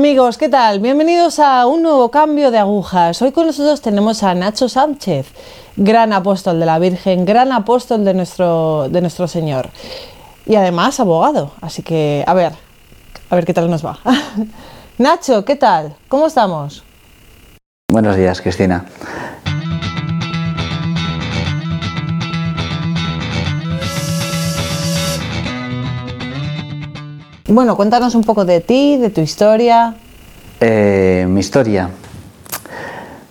amigos, ¿qué tal? Bienvenidos a un nuevo cambio de agujas. Hoy con nosotros tenemos a Nacho Sánchez, gran apóstol de la Virgen, gran apóstol de nuestro, de nuestro Señor y además abogado. Así que, a ver, a ver qué tal nos va. Nacho, ¿qué tal? ¿Cómo estamos? Buenos días, Cristina. Bueno, cuéntanos un poco de ti, de tu historia. Eh, mi historia.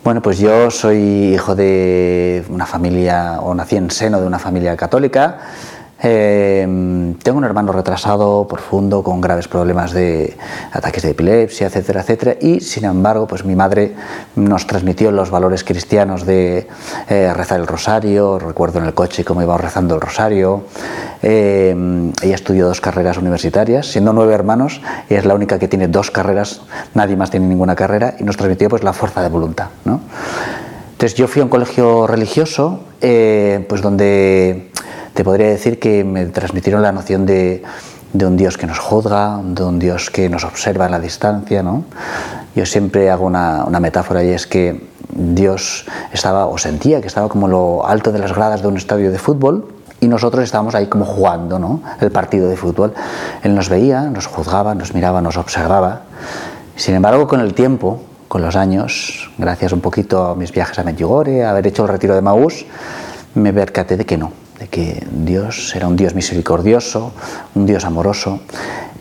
Bueno, pues yo soy hijo de una familia, o nací en seno de una familia católica. Eh, tengo un hermano retrasado, profundo, con graves problemas de ataques de epilepsia, etcétera, etcétera. Y sin embargo, pues mi madre nos transmitió los valores cristianos de eh, rezar el rosario. Recuerdo en el coche cómo iba rezando el rosario. Eh, ella estudió dos carreras universitarias, siendo nueve hermanos, y es la única que tiene dos carreras, nadie más tiene ninguna carrera, y nos transmitió pues la fuerza de voluntad. Entonces yo fui a un colegio religioso, pues donde te podría decir que me transmitieron la noción de, un Dios que nos juzga, de un Dios que nos observa a la distancia. Yo siempre hago una, metáfora y es que Dios estaba, o sentía que estaba como lo alto de las gradas de un estadio de fútbol y nosotros estábamos ahí como jugando ¿no? el partido de fútbol. Él nos veía, nos juzgaba, nos miraba, nos observaba. Sin embargo, con el tiempo, con los años, gracias un poquito a mis viajes a Medjugorje, a haber hecho el retiro de Maús, me percaté de que no, de que Dios era un Dios misericordioso, un Dios amoroso.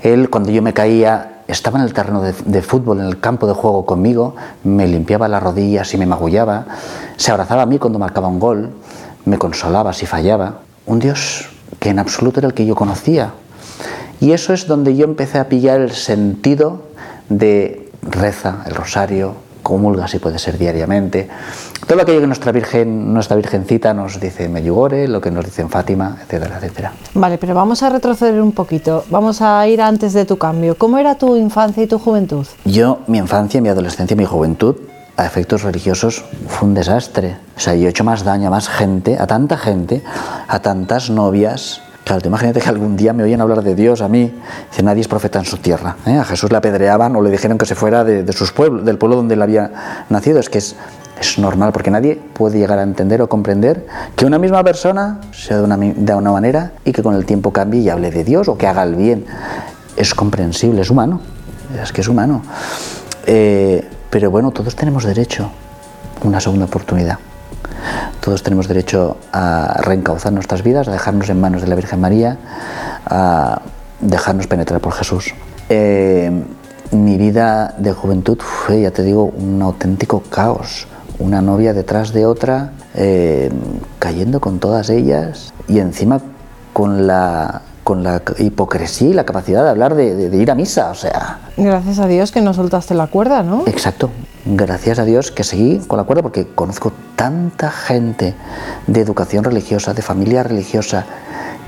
Él, cuando yo me caía, estaba en el terreno de, fútbol, en el campo de juego conmigo, me limpiaba las rodillas y me magullaba, se abrazaba a mí cuando marcaba un gol, me consolaba si fallaba. Un Dios que en absoluto era el que yo conocía. Y eso es donde yo empecé a pillar el sentido de reza, el rosario, comulga si puede ser diariamente. Todo aquello que nuestra Virgen, nuestra Virgencita nos dice en Medjugorje, lo que nos dice en Fátima, etcétera, etcétera. Vale, pero vamos a retroceder un poquito. Vamos a ir antes de tu cambio. ¿Cómo era tu infancia y tu juventud? Yo, mi infancia, mi adolescencia, mi juventud, a efectos religiosos, fue un desastre. O sea, yo he hecho más daño a más gente, a tanta gente, a tantas novias, Claro, te imagínate que algún día me oyen hablar de Dios a mí. Dice, nadie es profeta en su tierra. ¿eh? A Jesús le apedreaban o le dijeron que se fuera de, sus pueblos, del pueblo donde él había nacido. Es que es, es, normal, porque nadie puede llegar a entender o comprender que una misma persona sea de una, de una manera y que con el tiempo cambie y hable de Dios o que haga el bien. Es comprensible, es humano. Es que es humano. Eh, pero bueno, todos tenemos derecho a una segunda oportunidad. Todos tenemos derecho a reencauzar nuestras vidas, a dejarnos en manos de la Virgen María, a dejarnos penetrar por Jesús. Eh, mi vida de juventud fue, ya te digo, un auténtico caos. Una novia detrás de otra, eh, cayendo con todas ellas y encima con la con la hipocresía y la capacidad de hablar de, ir a misa, o sea... Gracias a Dios que no soltaste la cuerda, ¿no? Exacto, gracias a Dios que seguí con la cuerda porque conozco tanta gente de educación religiosa, de familia religiosa,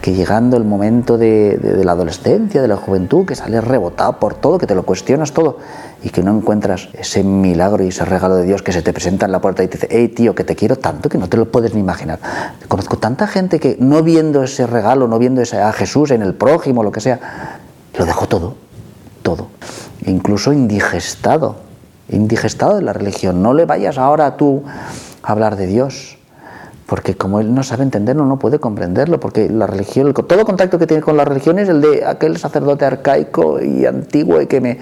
que llegando el momento de, la adolescencia, de la juventud, que sales rebotado por todo, que te lo cuestionas todo y que no encuentras ese milagro y ese regalo de Dios que se te presenta en la puerta y te dice, hey tío, que te quiero tanto que no te lo puedes ni imaginar. Conozco tanta gente que no viendo ese regalo, no viendo ese, a Jesús en el prójimo, lo que sea, lo dejó todo, todo, incluso indigestado, indigestado de la religión. No le vayas ahora tú a hablar de Dios porque como él no sabe entenderlo, no puede comprenderlo, porque la religión, todo contacto que tiene con la religión es el de aquel sacerdote arcaico y antiguo y que me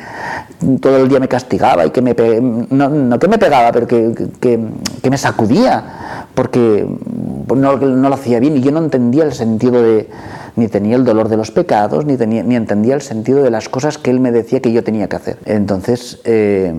todo el día me castigaba y que me no, que me pegaba, pero que, que, me sacudía, porque no, no, lo hacía bien y yo no entendía el sentido de ni tenía el dolor de los pecados, ni, tenía, ni entendía el sentido de las cosas que él me decía que yo tenía que hacer. Entonces, eh,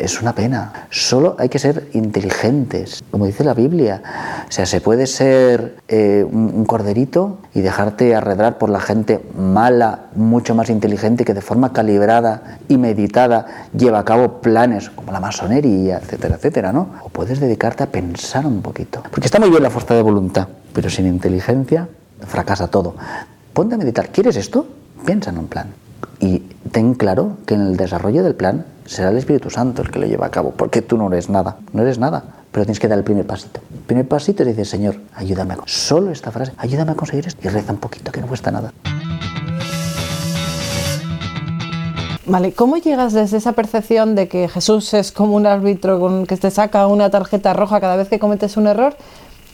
es una pena. Solo hay que ser inteligentes, como dice la Biblia. O sea, se puede ser eh, un, corderito y dejarte arredrar por la gente mala, mucho más inteligente, que de forma calibrada y meditada lleva a cabo planes como la masonería, etcétera, etcétera, ¿no? O puedes dedicarte a pensar un poquito. Porque está muy bien la fuerza de voluntad, pero sin inteligencia fracasa todo. Ponte a meditar. ¿Quieres esto? Piensa en un plan. Y ten claro que en el desarrollo del plan será el Espíritu Santo el que lo lleva a cabo, porque tú no eres nada, no eres nada, pero tienes que dar el primer pasito. El primer pasito es decir, Señor, ayúdame, a solo esta frase, ayúdame a conseguir esto y reza un poquito, que no cuesta nada. Vale, ¿cómo llegas desde esa percepción de que Jesús es como un árbitro con que te saca una tarjeta roja cada vez que cometes un error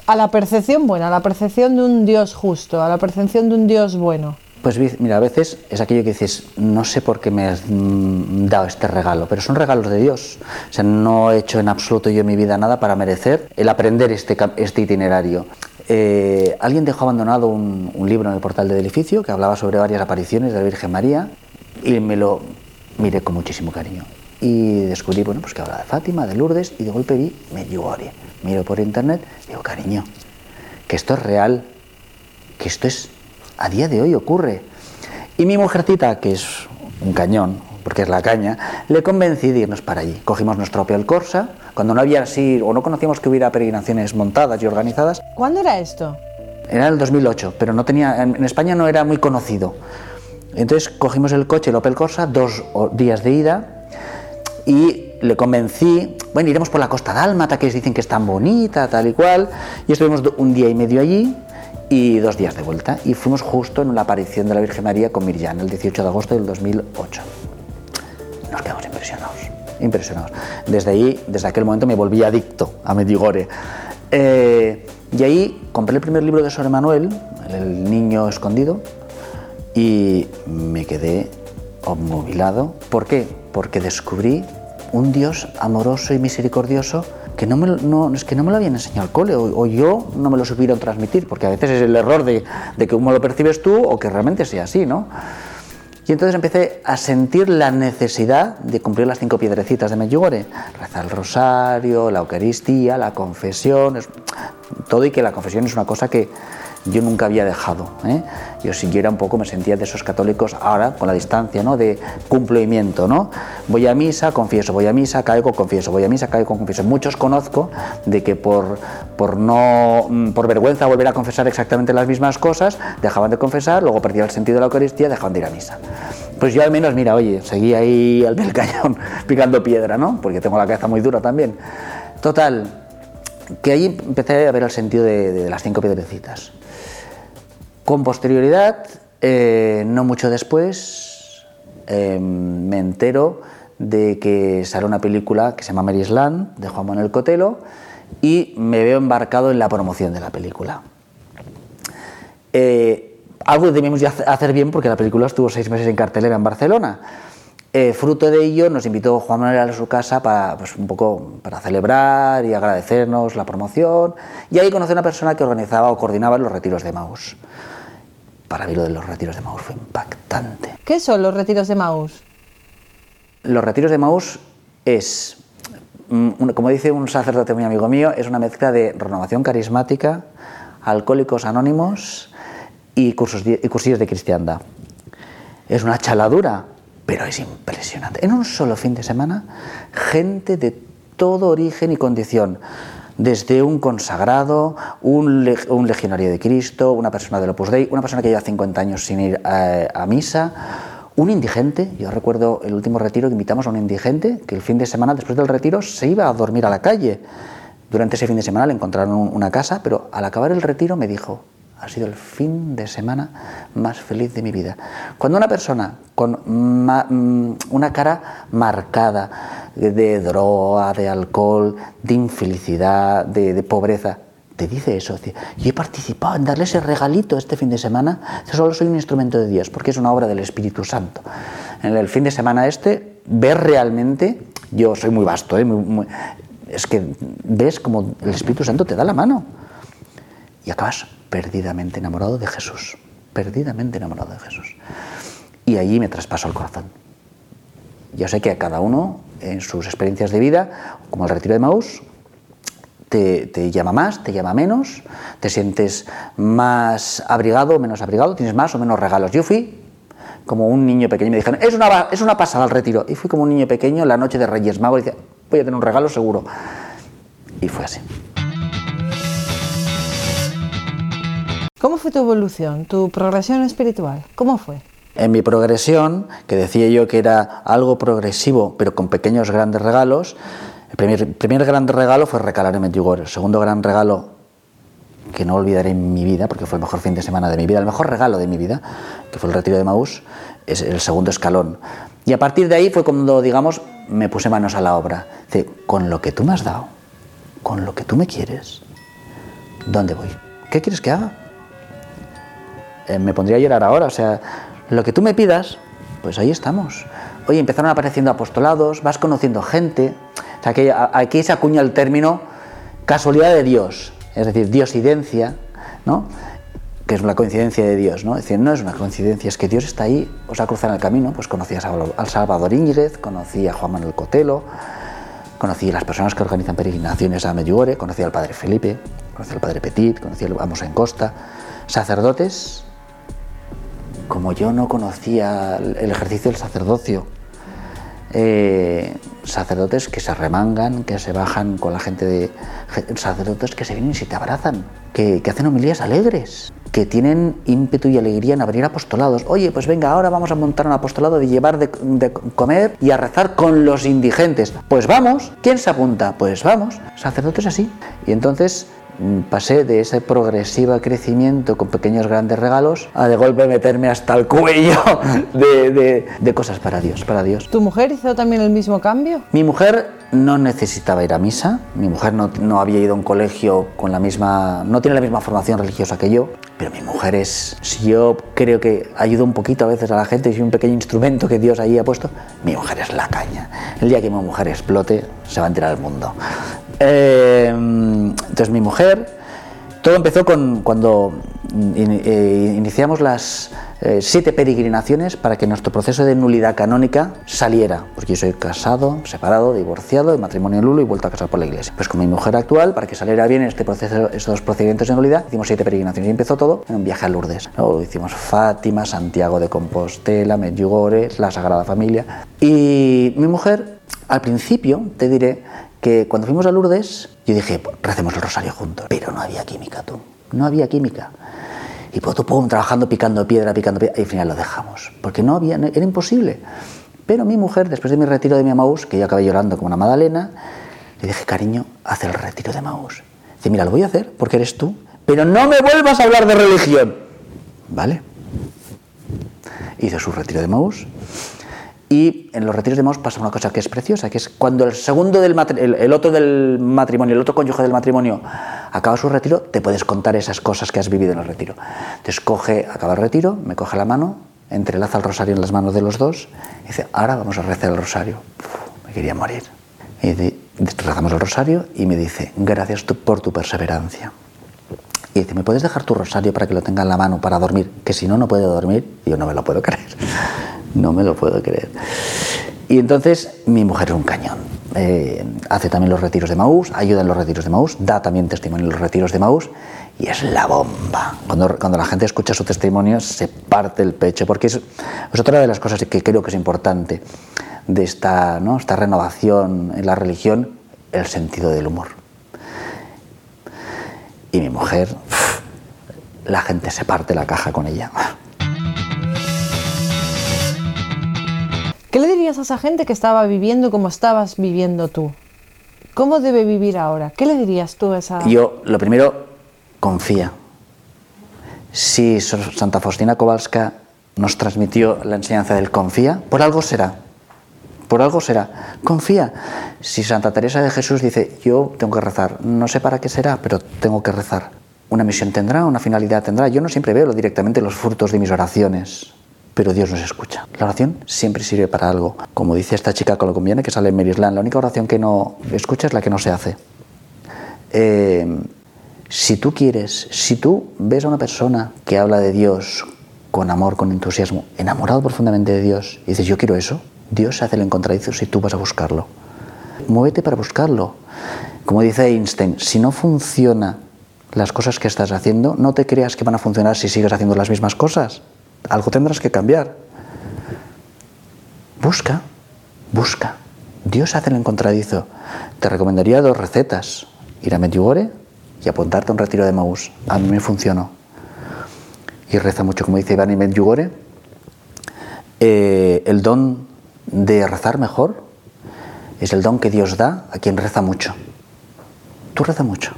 a la percepción buena, a la percepción de un Dios justo, a la percepción de un Dios bueno? Pues mira, a veces es aquello que dices, no sé por qué me has mm, dado este regalo, pero son regalos de Dios. O sea, no he hecho en absoluto yo en mi vida nada para merecer el aprender este, este itinerario. Eh, alguien dejó abandonado un, libro en el portal del edificio que hablaba sobre varias apariciones de la Virgen María y me lo miré con muchísimo cariño. Y descubrí, bueno, pues que habla de Fátima, de Lourdes y de golpe vi Medjugorje. Miro por internet y digo, cariño, que esto es real, que esto es a día de hoy ocurre. Y mi mujercita, que es un cañón, porque es la caña, le convencí de irnos para allí. Cogimos nuestro Opel Corsa, cuando no había así, o no conocíamos que hubiera peregrinaciones montadas y organizadas. ¿Cuándo era esto? Era el 2008, pero no tenía, en España no era muy conocido. Entonces cogimos el coche, el Opel Corsa, dos días de ida, y le convencí, bueno, iremos por la costa dálmata, que dicen que es tan bonita, tal y cual, y estuvimos un día y medio allí, y dos días de vuelta. Y fuimos justo en la aparición de la Virgen María con Mirjana, el 18 de agosto del 2008. Nos quedamos impresionados, impresionados. Desde ahí, desde aquel momento me volví adicto a Medjugorje. Eh, y ahí compré el primer libro de Sor Manuel, El niño escondido, y me quedé obnubilado. ¿Por qué? Porque descubrí un Dios amoroso y misericordioso que no, me, no, es que no me lo habían enseñado al cole o, yo no me lo supieron transmitir, porque a veces es el error de, de que cómo lo percibes tú o que realmente sea así, ¿no? Y entonces empecé a sentir la necesidad de cumplir las cinco piedrecitas de Medjugorje, rezar el rosario, la Eucaristía, la confesión, todo y que la confesión es una cosa que, yo nunca había dejado. ¿eh? Yo siguiera un poco me sentía de esos católicos ahora con la distancia, ¿no? De cumplimiento, ¿no? Voy a misa, confieso, voy a misa, caigo, confieso, voy a misa, caigo, confieso. Muchos conozco de que por, por no mm, por vergüenza volver a confesar exactamente las mismas cosas, dejaban de confesar, luego perdían el sentido de la Eucaristía, dejaban de ir a misa. Pues yo al menos, mira, oye, seguí ahí al del cañón picando piedra, ¿no? Porque tengo la cabeza muy dura también. Total, que ahí empecé a ver el sentido de las cinco piedrecitas. Con posterioridad, eh, no mucho después, eh, me entero de que sale una película que se llama Mary's Land, de Juan Manuel Cotelo, y me veo embarcado en la promoción de la película. Eh, algo debimos hacer bien porque la película estuvo seis meses en cartelera en Barcelona. fruto de ello nos invitó Juan Manuel a su casa para, pues, un poco para celebrar y agradecernos la promoción. Y ahí conocí a una persona que organizaba o coordinaba los retiros de Maus para mí lo de los retiros de Maús fue impactante. ¿Qué son los retiros de Maús? Los retiros de Maús es, mm, como dice un sacerdote muy amigo mío, es una mezcla de renovación carismática, alcohólicos anónimos y, cursos, y cursillos de cristiandad. Es una chaladura, pero es impresionante. En un solo fin de semana, gente de todo origen y condición desde un consagrado, un, legionario de Cristo, una persona del Opus Dei, una persona que lleva 50 años sin ir a, misa, un indigente. Yo recuerdo el último retiro que invitamos a un indigente que el fin de semana, después del retiro, se iba a dormir a la calle. Durante ese fin de semana le encontraron una casa, pero al acabar el retiro me dijo, ha sido el fin de semana más feliz de mi vida. Cuando una persona con mm, una cara marcada de droga, de alcohol, de infelicidad, de, pobreza, te dice eso, yo he participado en darle ese regalito este fin de semana, yo solo soy un instrumento de Dios, porque es una obra del Espíritu Santo. En el fin de semana este, ver realmente, yo soy muy vasto, ¿eh? es que ves como el Espíritu Santo te da la mano y acabas perdidamente enamorado de Jesús, perdidamente enamorado de Jesús. Y allí me traspasó el corazón. Yo sé que a cada uno, en sus experiencias de vida, como el retiro de Maús, te, llama más, te llama menos, te sientes más abrigado o menos abrigado, tienes más o menos regalos. Yo fui como un niño pequeño, me dijeron, es una, es una pasada el retiro. Y fui como un niño pequeño la noche de Reyes Magos y decía, voy a tener un regalo seguro. Y fue así. ¿Cómo fue tu evolución, tu progresión espiritual? ¿Cómo fue? En mi progresión, que decía yo que era algo progresivo, pero con pequeños grandes regalos, el primer, primer gran regalo fue recalar en Medjugorje. El segundo gran regalo, que no olvidaré en mi vida, porque fue el mejor fin de semana de mi vida, el mejor regalo de mi vida, que fue el retiro de Maús, es el segundo escalón. Y a partir de ahí fue cuando, digamos, me puse manos a la obra. Dice, con lo que tú me has dado, con lo que tú me quieres, ¿dónde voy? ¿Qué quieres que haga? Eh, me pondría a llorar ahora, o sea, lo que tú me pidas, pues ahí estamos. Oye, empezaron apareciendo apostolados, vas conociendo gente. O sea, que aquí se acuña el término casualidad de Dios, es decir, diosidencia, ¿no? que es la coincidencia de Dios, ¿no? Es decir, no es una coincidencia, es que Dios está ahí, os ha cruzado en el camino, pues conocí al Salvador Ingrid, conocí a Juan Manuel Cotelo, conocí a las personas que organizan peregrinaciones a Medjugorje, conocí al Padre Felipe, conocí al Padre Petit, conocí a Amos en Costa, sacerdotes, como yo no conocía el ejercicio del sacerdocio, eh, sacerdotes que se remangan, que se bajan con la gente de... sacerdotes que se vienen y se te abrazan, que, hacen homilías alegres, que tienen ímpetu y alegría en abrir apostolados. Oye, pues venga, ahora vamos a montar un apostolado de llevar de, comer y a rezar con los indigentes. Pues vamos, ¿quién se apunta? Pues vamos, sacerdotes así. Y entonces pasé de ese progresivo crecimiento con pequeños grandes regalos a de golpe meterme hasta el cuello de, cosas para Dios, para Dios. ¿Tu mujer hizo también el mismo cambio? Mi mujer no necesitaba ir a misa, mi mujer no, no había ido a un colegio con la misma, no tiene la misma formación religiosa que yo, pero mi mujer es, si yo creo que ayuda un poquito a veces a la gente, es un pequeño instrumento que Dios ahí ha puesto, mi mujer es la caña. El día que mi mujer explote, se va a enterar el mundo. Eh, entonces mi mujer, todo empezó con, cuando eh, iniciamos las eh, siete peregrinaciones para que nuestro proceso de nulidad canónica saliera, porque yo soy casado, separado, divorciado, de matrimonio nulo y vuelto a casar por la iglesia. Pues con mi mujer actual, para que saliera bien este proceso, estos procedimientos de nulidad, hicimos siete peregrinaciones y empezó todo en un viaje a Lourdes. Luego hicimos Fátima, Santiago de Compostela, Medjugorje, la Sagrada Familia. Y mi mujer, al principio, te diré, que cuando fuimos a Lourdes, yo dije, recemos el rosario juntos, pero no había química, tú, no había química. Y pum, pum, trabajando, picando piedra, picando piedra, y al final lo dejamos, porque no había, era imposible. Pero mi mujer, después de mi retiro de mi Amaús, que yo acabé llorando como una Madalena, le dije, cariño, haz el retiro de Amaús. Dice, mira, lo voy a hacer porque eres tú, pero no me vuelvas a hablar de religión. ¿Vale? Hizo su retiro de Maús y en los retiros de Maus pasa una cosa que es preciosa, que es cuando el segundo del el, otro del matrimonio, el otro cónyuge del matrimonio acaba su retiro, te puedes contar esas cosas que has vivido en el retiro. Entonces coge, acaba el retiro, me coge la mano, entrelaza el rosario en las manos de los dos y dice, ahora vamos a rezar el rosario. me quería morir. Y rezamos el rosario y me dice, gracias por tu perseverancia. Y dice, ¿me puedes dejar tu rosario para que lo tenga en la mano para dormir? Que si no, no puedo dormir. Y yo no me lo puedo creer. No me lo puedo creer. Y entonces mi mujer es un cañón. Eh, hace también los retiros de Maús, ayuda en los retiros de Maús, da también testimonio en los retiros de Maús y es la bomba. Cuando, cuando la gente escucha su testimonio se parte el pecho, porque es, es otra de las cosas que creo que es importante de esta, ¿no? esta renovación en la religión, el sentido del humor. Y mi mujer, la gente se parte la caja con ella. ¿Qué le dirías a esa gente que estaba viviendo como estabas viviendo tú? ¿Cómo debe vivir ahora? ¿Qué le dirías tú a esa... Yo, lo primero, confía. Si Santa Faustina Kowalska nos transmitió la enseñanza del confía, por algo será. Por algo será. Confía. Si Santa Teresa de Jesús dice, yo tengo que rezar, no sé para qué será, pero tengo que rezar. Una misión tendrá, una finalidad tendrá. Yo no siempre veo directamente los frutos de mis oraciones pero Dios nos escucha. La oración siempre sirve para algo. Como dice esta chica conviene que sale en Maryland, la única oración que no escucha es la que no se hace. Eh, si tú quieres, si tú ves a una persona que habla de Dios con amor, con entusiasmo, enamorado profundamente de Dios, y dices, yo quiero eso, Dios hace el encontradizo si tú vas a buscarlo. Muévete para buscarlo. Como dice Einstein, si no funciona las cosas que estás haciendo, no te creas que van a funcionar si sigues haciendo las mismas cosas algo tendrás que cambiar. Busca, busca. Dios hace el encontradizo. Te recomendaría dos recetas. Ir a Medjugorje y apuntarte a un retiro de Maús. A mí me funcionó. Y reza mucho, como dice Iván y Medjugorje. Eh, el don de rezar mejor es el don que Dios da a quien reza mucho. Tú reza mucho.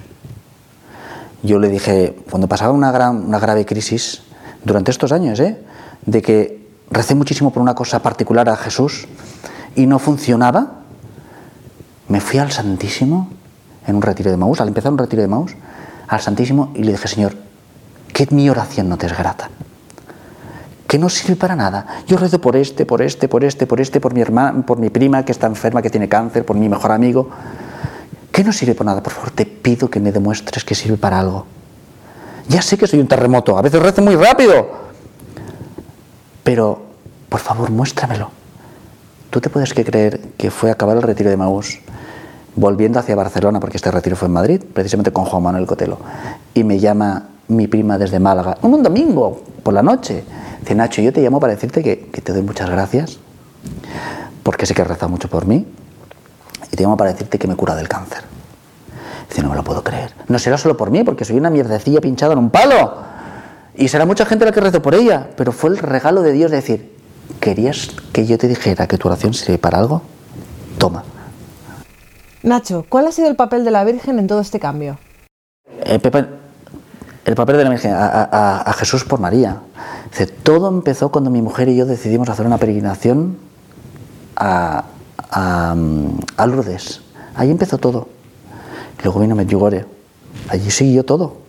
Yo le dije, cuando pasaba una, gran, una grave crisis, durante estos años, ¿eh? de que recé muchísimo por una cosa particular a Jesús y no funcionaba, me fui al Santísimo en un retiro de Maús, al empezar un retiro de Maús, al Santísimo y le dije, Señor, que mi oración no te es grata, que no sirve para nada. Yo rezo por este, por este, por este, por este, por mi hermana, por mi prima que está enferma, que tiene cáncer, por mi mejor amigo, que no sirve para nada. Por favor, te pido que me demuestres que sirve para algo. Ya sé que soy un terremoto, a veces rezo muy rápido, pero por favor, muéstramelo. ¿Tú te puedes creer que fue a acabar el retiro de Maús, volviendo hacia Barcelona, porque este retiro fue en Madrid, precisamente con Juan Manuel Cotelo, y me llama mi prima desde Málaga, un domingo por la noche. Dice, Nacho, yo te llamo para decirte que, te doy muchas gracias, porque sé que has rezado mucho por mí, y te llamo para decirte que me cura del cáncer. Dice, no me lo puedo creer. No será solo por mí, porque soy una mierdecilla pinchada en un palo. Y será mucha gente la que rezo por ella, pero fue el regalo de Dios de decir, ¿querías que yo te dijera que tu oración sirve para algo? Toma. Nacho, ¿cuál ha sido el papel de la Virgen en todo este cambio? El papel, de la Virgen a, Jesús por María. Dice, todo empezó cuando mi mujer y yo decidimos hacer una peregrinación a, a Lourdes. Ahí empezó todo. Luego vino Medjugorje. Allí siguió todo.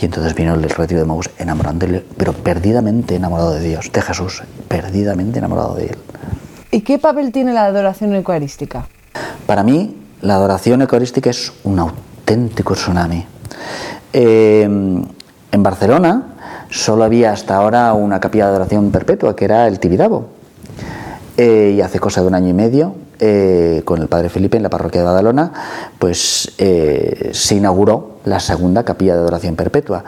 Y entonces vino el retiro de Maús enamorándole, pero perdidamente enamorado de Dios, de Jesús, perdidamente enamorado de Él. ¿Y qué papel tiene la adoración eucarística? Para mí, la adoración eucarística es un auténtico tsunami. Eh, en Barcelona solo había hasta ahora una capilla de adoración perpetua, que era el Tibidabo. Eh, y hace cosa de un año y medio eh, con el padre Felipe en la parroquia de Badalona, pues eh, se inauguró la segunda capilla de adoración perpetua.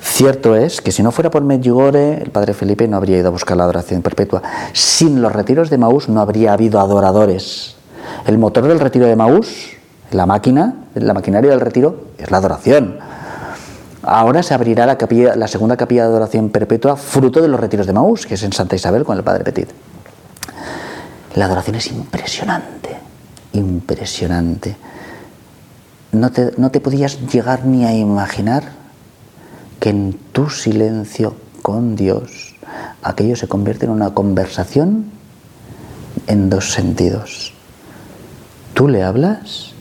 Cierto es que si no fuera por Medjugorje, el padre Felipe no habría ido a buscar la adoración perpetua. Sin los retiros de Maús no habría habido adoradores. El motor del retiro de Maús, la máquina, la maquinaria del retiro, es la adoración. Ahora se abrirá la, la segunda capilla de adoración perpetua, fruto de los retiros de Maús, que es en Santa Isabel con el padre Petit. La adoración es impresionante, impresionante. No te, no te podías llegar ni a imaginar que en tu silencio con Dios aquello se convierte en una conversación en dos sentidos. Tú le hablas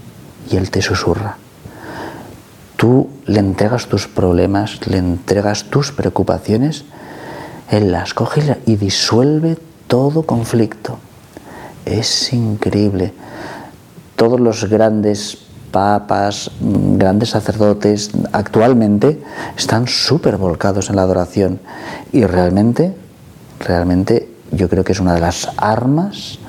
y él te susurra. Tú le entregas tus problemas, le entregas tus preocupaciones, él las coge y disuelve todo conflicto. Es increíble. Todos los grandes papas, grandes sacerdotes actualmente están súper volcados en la adoración y realmente, realmente yo creo que es una de las armas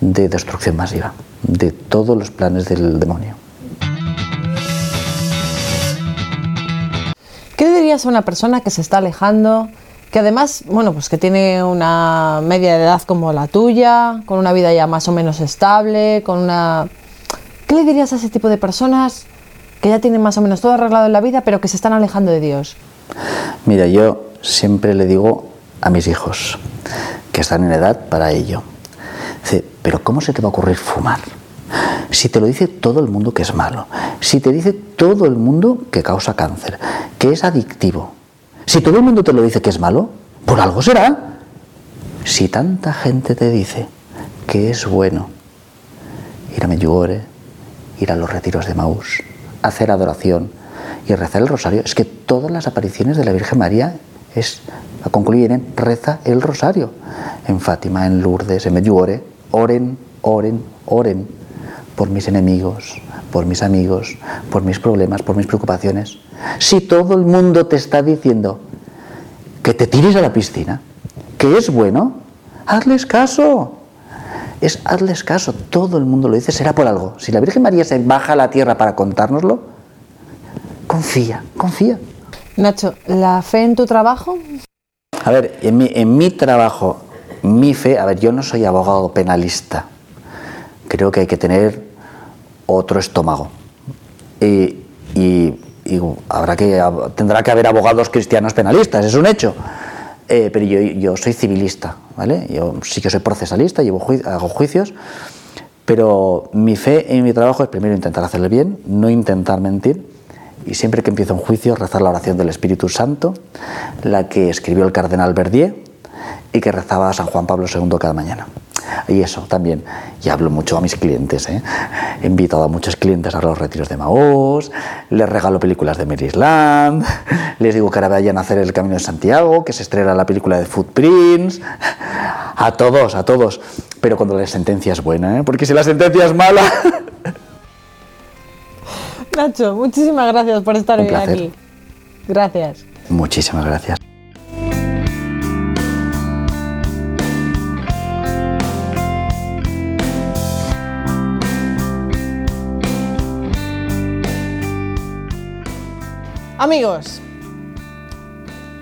de destrucción masiva de todos los planes del demonio. ¿Qué dirías a una persona que se está alejando que además, bueno, pues que tiene una media de edad como la tuya, con una vida ya más o menos estable, con una... ¿Qué le dirías a ese tipo de personas que ya tienen más o menos todo arreglado en la vida, pero que se están alejando de Dios? Mira, yo siempre le digo a mis hijos que están en edad para ello. Pero ¿cómo se te va a ocurrir fumar? Si te lo dice todo el mundo que es malo, si te dice todo el mundo que causa cáncer, que es adictivo, si todo el mundo te lo dice que es malo, por algo será. Si tanta gente te dice que es bueno ir a Medjugorje, ir a los retiros de Maús, hacer adoración y rezar el rosario, es que todas las apariciones de la Virgen María es, concluyen en reza el rosario. En Fátima, en Lourdes, en Medjugorje, oren, oren, oren por mis enemigos, por mis amigos, por mis problemas, por mis preocupaciones. Si todo el mundo te está diciendo que te tires a la piscina, que es bueno, hazles caso. Es hazles caso, todo el mundo lo dice, será por algo. Si la Virgen María se baja a la tierra para contárnoslo, confía, confía. Nacho, ¿la fe en tu trabajo? A ver, en mi, en mi trabajo, mi fe, a ver, yo no soy abogado penalista. Creo que hay que tener otro estómago. Y, habrá que, tendrá que haber abogados cristianos penalistas, es un hecho. Eh, pero yo, soy civilista, ¿vale? Yo sí que soy procesalista, llevo hago juicios, pero mi fe en mi trabajo es primero intentar hacerle bien, no intentar mentir, y siempre que empiezo un juicio rezar la oración del Espíritu Santo, la que escribió el cardenal Verdier, y que rezaba San Juan Pablo II cada mañana. Y eso también, y hablo mucho a mis clientes, ¿eh? he invitado a muchos clientes a los retiros de Maús, les regalo películas de Maryland, les digo que ahora vayan a hacer el Camino de Santiago, que se estrena la película de Footprints, a todos, a todos, pero cuando la sentencia es buena, ¿eh? porque si la sentencia es mala... Nacho, muchísimas gracias por estar hoy aquí. Gracias. Muchísimas gracias. Amigos,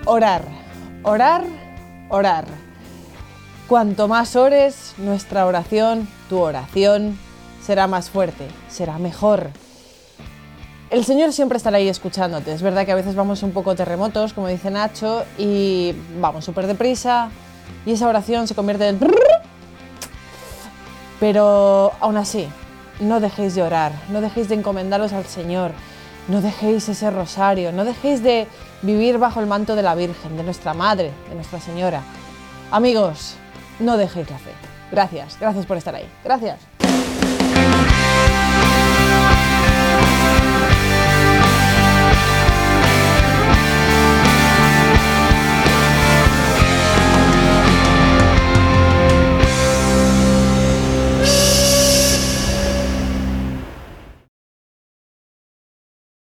orar, orar, orar. Cuanto más ores, nuestra oración, tu oración, será más fuerte, será mejor. El Señor siempre estará ahí escuchándote. Es verdad que a veces vamos un poco terremotos, como dice Nacho, y vamos súper deprisa, y esa oración se convierte en... Pero aún así, no dejéis de orar, no dejéis de encomendaros al Señor. No dejéis ese rosario, no dejéis de vivir bajo el manto de la Virgen, de nuestra Madre, de Nuestra Señora. Amigos, no dejéis la fe. Gracias, gracias por estar ahí. Gracias.